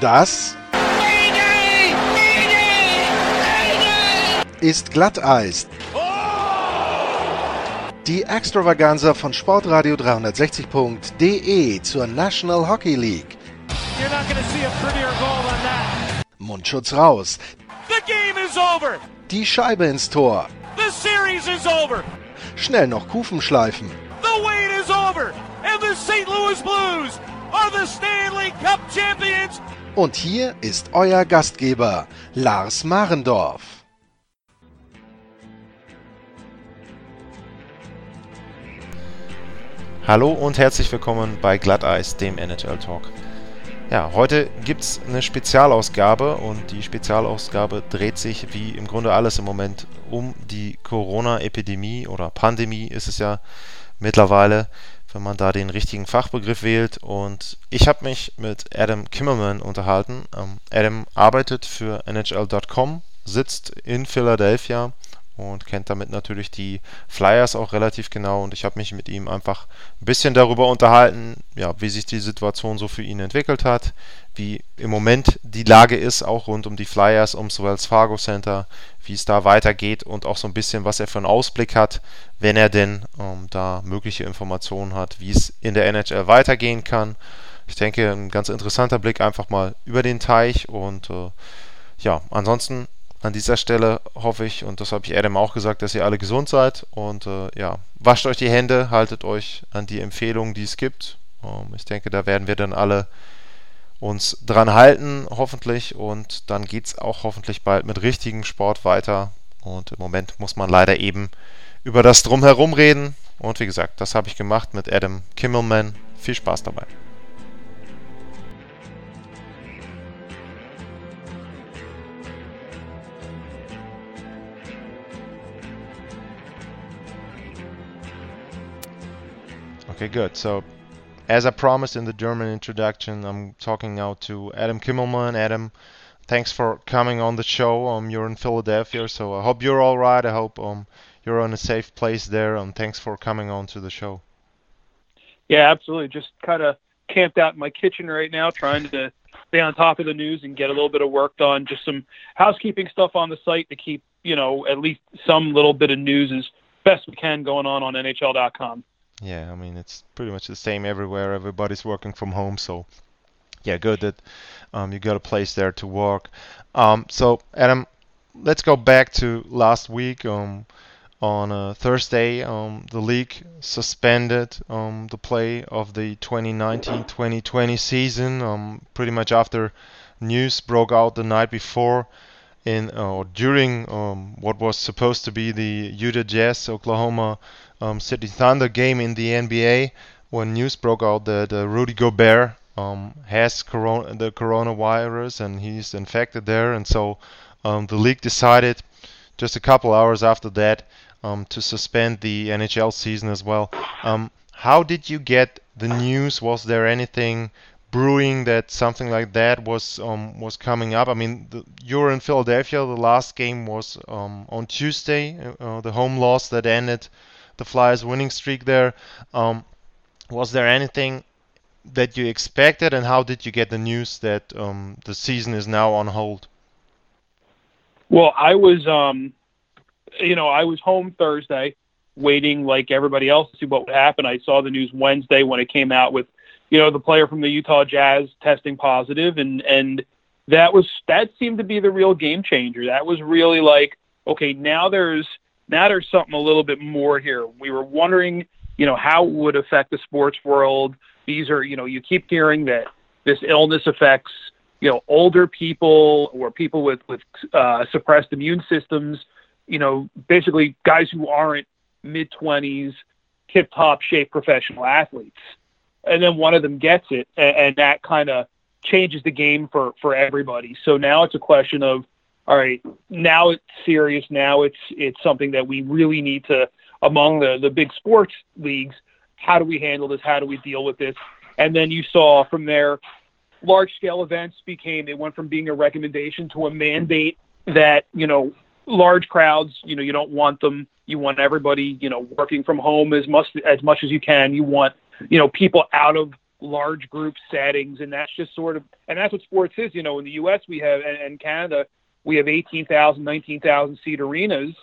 Das ist Glatteis. Die Extravaganza von Sportradio 360.de zur National Hockey League. Mundschutz raus. Die Scheibe ins Tor. Schnell noch Kufen schleifen. The wait is over and the St. Louis Blues are the Stanley Cup champions. Und hier ist euer Gastgeber, Lars Marendorf. Hallo und herzlich willkommen bei Glatteis, dem NHL Talk. Ja, heute gibt es eine Spezialausgabe und die Spezialausgabe dreht sich wie im Grunde alles im Moment um die Corona-Epidemie oder Pandemie ist es ja mittlerweile, wenn man da den richtigen Fachbegriff wählt. Und ich habe mich mit Adam Kimmerman unterhalten. Ähm, Adam arbeitet für NHL.com, sitzt in Philadelphia und kennt damit natürlich die Flyers auch relativ genau und ich habe mich mit ihm einfach ein bisschen darüber unterhalten, ja, wie sich die Situation so für ihn entwickelt hat, wie im Moment die Lage ist, auch rund um die Flyers, ums Wells Fargo Center, wie es da weitergeht und auch so ein bisschen, was er für einen Ausblick hat, wenn er denn ähm, da mögliche Informationen hat, wie es in der NHL weitergehen kann. Ich denke, ein ganz interessanter Blick einfach mal über den Teich und äh, ja, ansonsten an dieser Stelle hoffe ich, und das habe ich Adam auch gesagt, dass ihr alle gesund seid und äh, ja, wascht euch die Hände, haltet euch an die Empfehlungen, die es gibt. Ähm, ich denke, da werden wir dann alle uns dran halten, hoffentlich, und dann geht es auch hoffentlich bald mit richtigem Sport weiter. Und im Moment muss man leider eben über das Drumherum reden. Und wie gesagt, das habe ich gemacht mit Adam Kimmelman. Viel Spaß dabei. Okay, good. So, as I promised in the German introduction, I'm talking now to Adam Kimmelman. Adam, thanks for coming on the show. Um, you're in Philadelphia, so I hope you're all right. I hope um, you're in a safe place there. And thanks for coming on to the show. Yeah, absolutely. Just kind of camped out in my kitchen right now, trying to stay on top of the news and get a little bit of work done. Just some housekeeping stuff on the site to keep, you know, at least some little bit of news as best we can going on on NHL.com. Yeah, I mean it's pretty much the same everywhere. Everybody's working from home, so yeah, good that um, you got a place there to work. Um, so Adam, let's go back to last week. Um, on uh, Thursday, um, the league suspended um, the play of the 2019-2020 season. Um, pretty much after news broke out the night before in or during um, what was supposed to be the Utah Jazz Oklahoma um, City Thunder game in the NBA when news broke out that uh, Rudy Gobert um, has corona, the coronavirus and he's infected there, and so um, the league decided just a couple hours after that um, to suspend the NHL season as well. Um, how did you get the news? Was there anything brewing that something like that was um, was coming up. I mean, the, you're in Philadelphia. The last game was um, on Tuesday, uh, the home loss that ended the Flyers' winning streak there. Um, was there anything that you expected, and how did you get the news that um, the season is now on hold? Well, I was, um, you know, I was home Thursday, waiting like everybody else to see what would happen. I saw the news Wednesday when it came out with you know, the player from the Utah Jazz testing positive, and and that was that seemed to be the real game changer. That was really like, okay, now there's now there's something a little bit more here. We were wondering, you know, how it would affect the sports world. These are, you know, you keep hearing that this illness affects, you know, older people or people with with uh, suppressed immune systems. You know, basically guys who aren't mid twenties, tip top shape professional athletes and then one of them gets it, and, and that kind of changes the game for for everybody. So now it's a question of all right, now it's serious. Now it's it's something that we really need to among the the big sports leagues. How do we handle this? How do we deal with this? And then you saw from there, large scale events became it went from being a recommendation to a mandate that you know large crowds you know you don't want them you want everybody you know working from home as much as much as you can you want you know, people out of large group settings, and that's just sort of and that's what sports is. You know, in the U.S. we have and, and Canada we have 18,000, 19,000 seat arenas,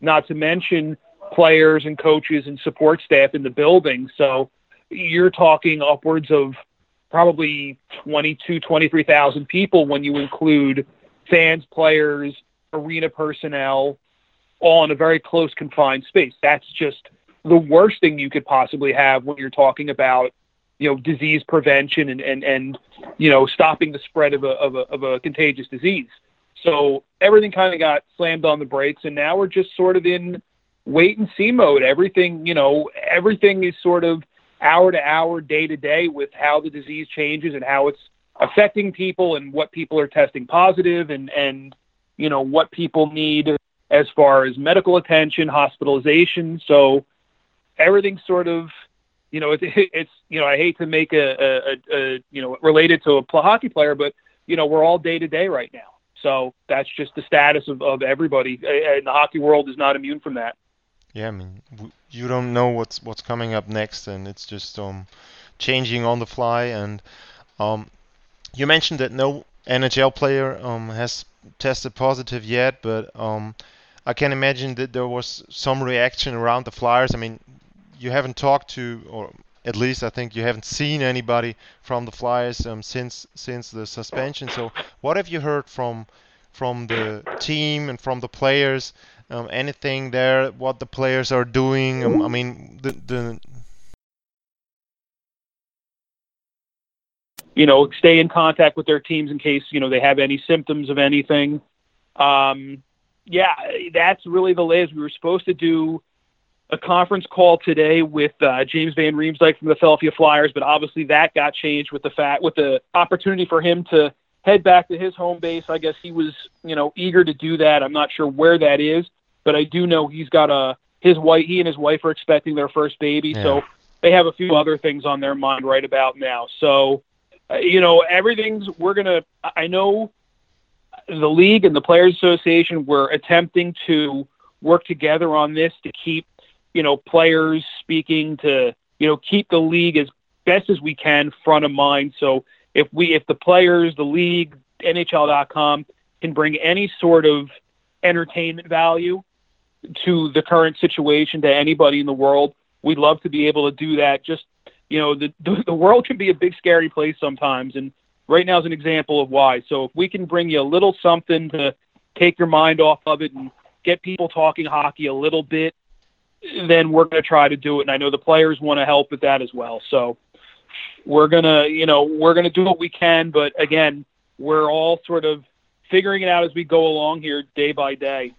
not to mention players and coaches and support staff in the building. So you're talking upwards of probably 22, 23,000 people when you include fans, players, arena personnel, all in a very close confined space. That's just the worst thing you could possibly have when you're talking about you know disease prevention and and and you know stopping the spread of a of a, of a contagious disease. So everything kind of got slammed on the brakes, and now we're just sort of in wait and see mode. Everything you know, everything is sort of hour to hour, day to day with how the disease changes and how it's affecting people and what people are testing positive and and you know what people need as far as medical attention, hospitalization. So everything's sort of you know, it's, it's you know, I hate to make a, a, a you know related to a hockey player, but you know, we're all day to day right now. So that's just the status of, of everybody, and the hockey world is not immune from that. Yeah, I mean, you don't know what's what's coming up next, and it's just um, changing on the fly. And um, you mentioned that no NHL player um, has tested positive yet, but um, I can imagine that there was some reaction around the Flyers. I mean, you haven't talked to, or at least I think you haven't seen anybody from the Flyers um, since since the suspension. So, what have you heard from from the team and from the players? Um, anything there? What the players are doing? Um, I mean, the the you know, stay in contact with their teams in case you know they have any symptoms of anything. Um, yeah, that's really the latest. We were supposed to do a conference call today with uh, James Van Riemsdyk from the Philadelphia Flyers, but obviously that got changed with the fact with the opportunity for him to head back to his home base. I guess he was, you know, eager to do that. I'm not sure where that is, but I do know he's got a his wife. He and his wife are expecting their first baby, yeah. so they have a few other things on their mind right about now. So, uh, you know, everything's we're gonna. I know the league and the Players Association were attempting to work together on this to keep you know, players speaking to, you know, keep the league as best as we can front of mind. So if we, if the players, the league, NHL.com can bring any sort of entertainment value to the current situation to anybody in the world, we'd love to be able to do that. Just, you know, the, the, world can be a big, scary place sometimes. And right now is an example of why. So if we can bring you a little something to take your mind off of it and get people talking hockey a little bit then we're going to try to do it. And I know the players want to help with that as well. So we're going to, you know, we're going to do what we can. But again, we're all sort of figuring it out as we go along here day by day.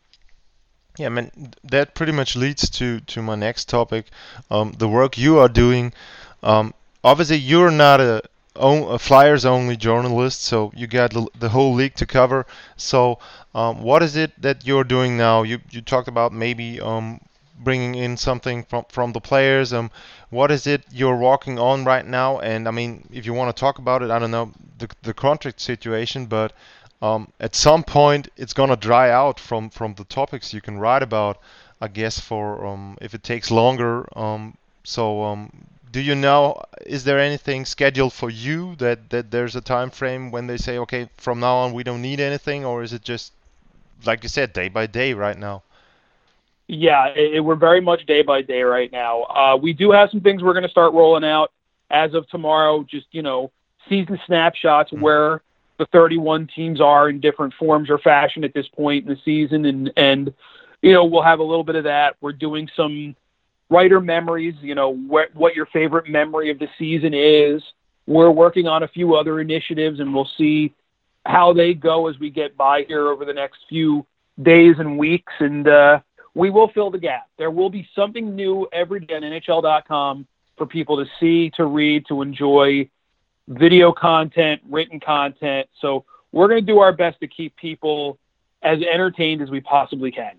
Yeah, I mean, that pretty much leads to, to my next topic. Um, the work you are doing. Um, obviously, you're not a, a Flyers only journalist, so you got the, whole league to cover. So, um, what is it that you're doing now? You you talked about maybe um, bringing in something from from the players. Um, what is it you're working on right now? And I mean, if you want to talk about it, I don't know the the contract situation, but um, at some point it's gonna dry out from from the topics you can write about. I guess for um, if it takes longer. Um, so um, do you know is there anything scheduled for you that that there's a time frame when they say okay from now on we don't need anything, or is it just like you said day by day right now? Yeah, it, we're very much day by day right now. Uh, we do have some things we're going to start rolling out as of tomorrow. Just you know, season snapshots mm-hmm. where the 31 teams are in different forms or fashion at this point in the season, and and you know we'll have a little bit of that. We're doing some writer memories. You know what what your favorite memory of the season is. We're working on a few other initiatives, and we'll see how they go as we get by here over the next few days and weeks. And uh, we will fill the gap. There will be something new every day on NHL.com for people to see, to read, to enjoy video content, written content. So we're going to do our best to keep people as entertained as we possibly can.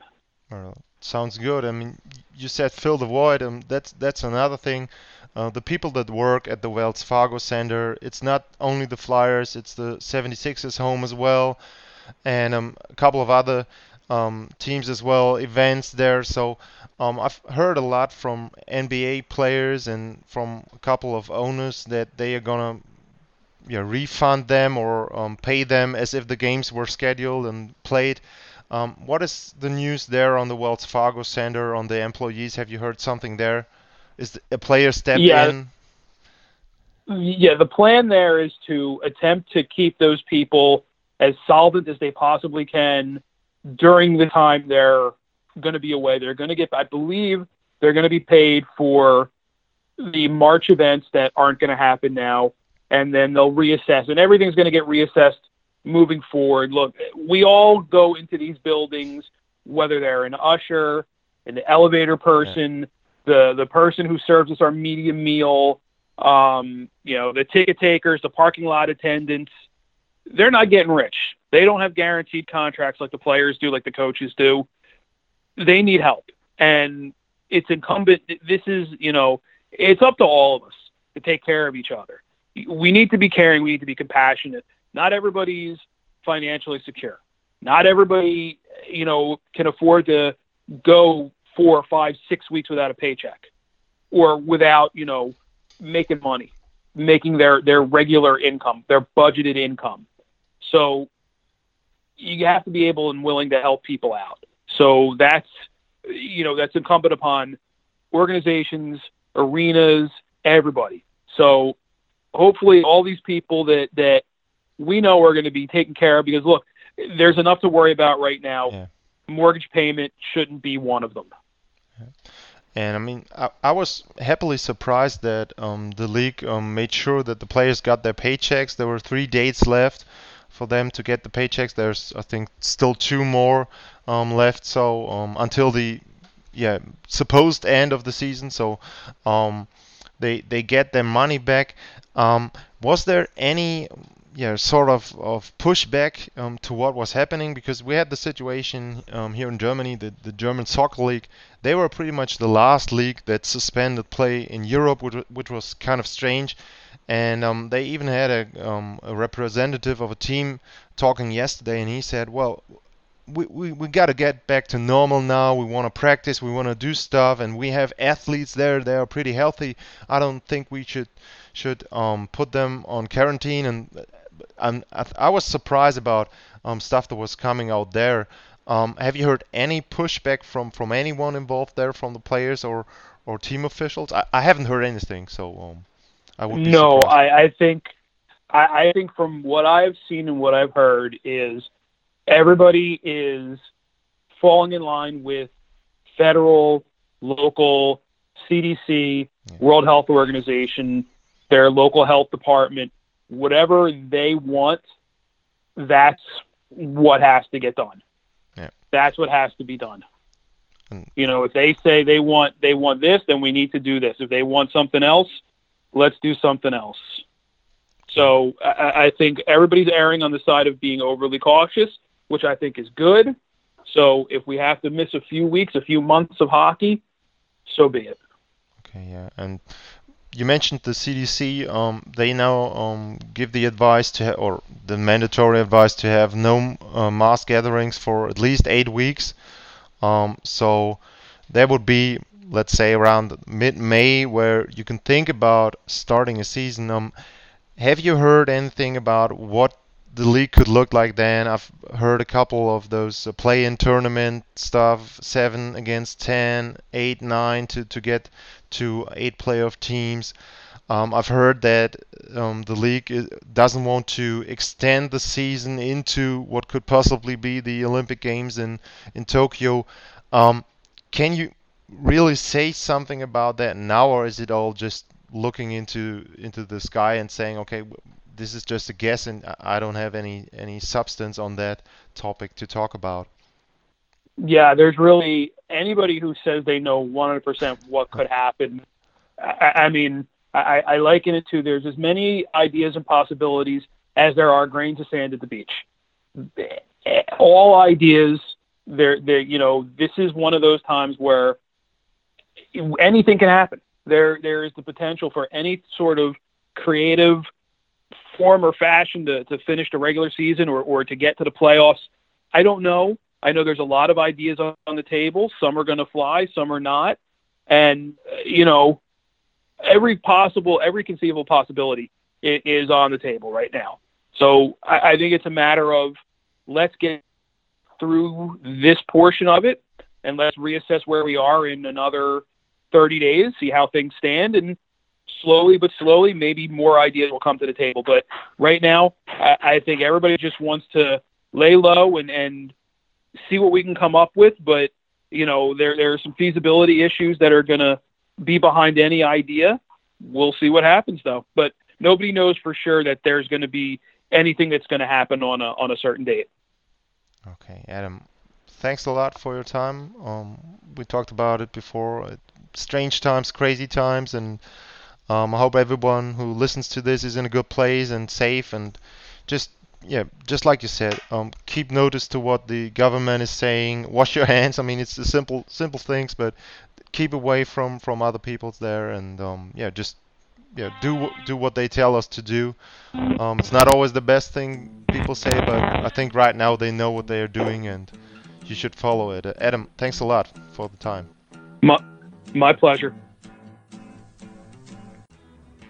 sounds good. I mean, you said fill the void, and that's that's another thing. Uh, the people that work at the Wells Fargo Center, it's not only the Flyers, it's the 76ers home as well, and um, a couple of other um, teams as well, events there. So um, I've heard a lot from NBA players and from a couple of owners that they are gonna yeah, refund them or um, pay them as if the games were scheduled and played. Um, what is the news there on the Wells Fargo Center on the employees? Have you heard something there? Is a player stepped yeah. in? Yeah, the plan there is to attempt to keep those people as solvent as they possibly can during the time they're going to be away. They're going to get, I believe, they're going to be paid for the March events that aren't going to happen now, and then they'll reassess, and everything's going to get reassessed moving forward. Look, we all go into these buildings, whether they're an usher, an elevator person, yeah. the the person who serves us our media meal, um, you know, the ticket takers, the parking lot attendants. They're not getting rich. They don't have guaranteed contracts like the players do, like the coaches do. They need help, and it's incumbent. This is, you know, it's up to all of us to take care of each other. We need to be caring. We need to be compassionate not everybody's financially secure. Not everybody, you know, can afford to go four, five, six weeks without a paycheck or without, you know, making money, making their, their regular income, their budgeted income. So you have to be able and willing to help people out. So that's, you know, that's incumbent upon organizations, arenas, everybody. So hopefully all these people that, that we know we're going to be taken care of because look, there's enough to worry about right now. Yeah. Mortgage payment shouldn't be one of them. And I mean, I, I was happily surprised that um, the league um, made sure that the players got their paychecks. There were three dates left for them to get the paychecks. There's, I think, still two more um, left. So um, until the yeah supposed end of the season, so um, they they get their money back. Um, was there any yeah, sort of, of pushback um, to what was happening because we had the situation um, here in Germany, the, the German soccer league, they were pretty much the last league that suspended play in Europe, which, which was kind of strange. And um, they even had a, um, a representative of a team talking yesterday, and he said, well, we, we, we got to get back to normal now. We want to practice, we want to do stuff, and we have athletes there. They are pretty healthy. I don't think we should should um, put them on quarantine. And I, I was surprised about um, stuff that was coming out there. Um, have you heard any pushback from, from anyone involved there, from the players or, or team officials? I, I haven't heard anything, so um, I would. no, I, I think I, I think from what I've seen and what I've heard is everybody is falling in line with federal, local, CDC, yeah. World Health Organization, their local health department whatever they want, that's what has to get done. Yeah. That's what has to be done. Mm. You know, if they say they want they want this, then we need to do this. If they want something else, let's do something else. So I, I think everybody's erring on the side of being overly cautious, which I think is good. So if we have to miss a few weeks, a few months of hockey, so be it. Okay, yeah, and you mentioned the CDC. Um, they now um, give the advice to ha- or the mandatory advice to have no uh, mass gatherings for at least eight weeks. Um, so that would be, let's say, around mid-May, where you can think about starting a season. Um, have you heard anything about what the league could look like then? I've heard a couple of those uh, play-in tournament stuff, seven against 10, 8, 9 to to get to eight playoff teams. Um, I've heard that um, the league is, doesn't want to extend the season into what could possibly be the Olympic Games in in Tokyo. Um, can you really say something about that now, or is it all just looking into into the sky and saying, okay, this is just a guess, and I don't have any any substance on that topic to talk about? yeah, there's really anybody who says they know 100% what could happen. I, I mean, I, I liken it to there's as many ideas and possibilities as there are grains of sand at the beach. All ideas, there, there. You know, this is one of those times where anything can happen. There, there is the potential for any sort of creative form or fashion to, to finish the regular season or, or to get to the playoffs. I don't know I know there's a lot of ideas on, on the table. Some are going to fly, some are not, and you know, every possible, every conceivable possibility is, is on the table right now. So I, I think it's a matter of let's get through this portion of it and let's reassess where we are in another 30 days, see how things stand, and slowly but slowly, maybe more ideas will come to the table. But right now, I, I think everybody just wants to lay low and, and see what we can come up with. But you know, there there are some feasibility issues that are going to be behind any idea. We'll see what happens though. But nobody knows for sure that there's going to be anything that's going to happen on a on a certain date. Okay, Adam. Thanks a lot for your time. Um, we talked about it before. Strange times, crazy times, and um, I hope everyone who listens to this is in a good place and safe and just yeah, just like you said, um, keep notice to what the government is saying. Wash your hands. I mean, it's the simple simple things, but keep away from from other people there, and um, yeah, just yeah, do do what they tell us to do. Um, it's not always the best thing people say, but I think right now they know what they are doing, and you should follow it. Uh, Adam, thanks a lot for the time. My, my pleasure.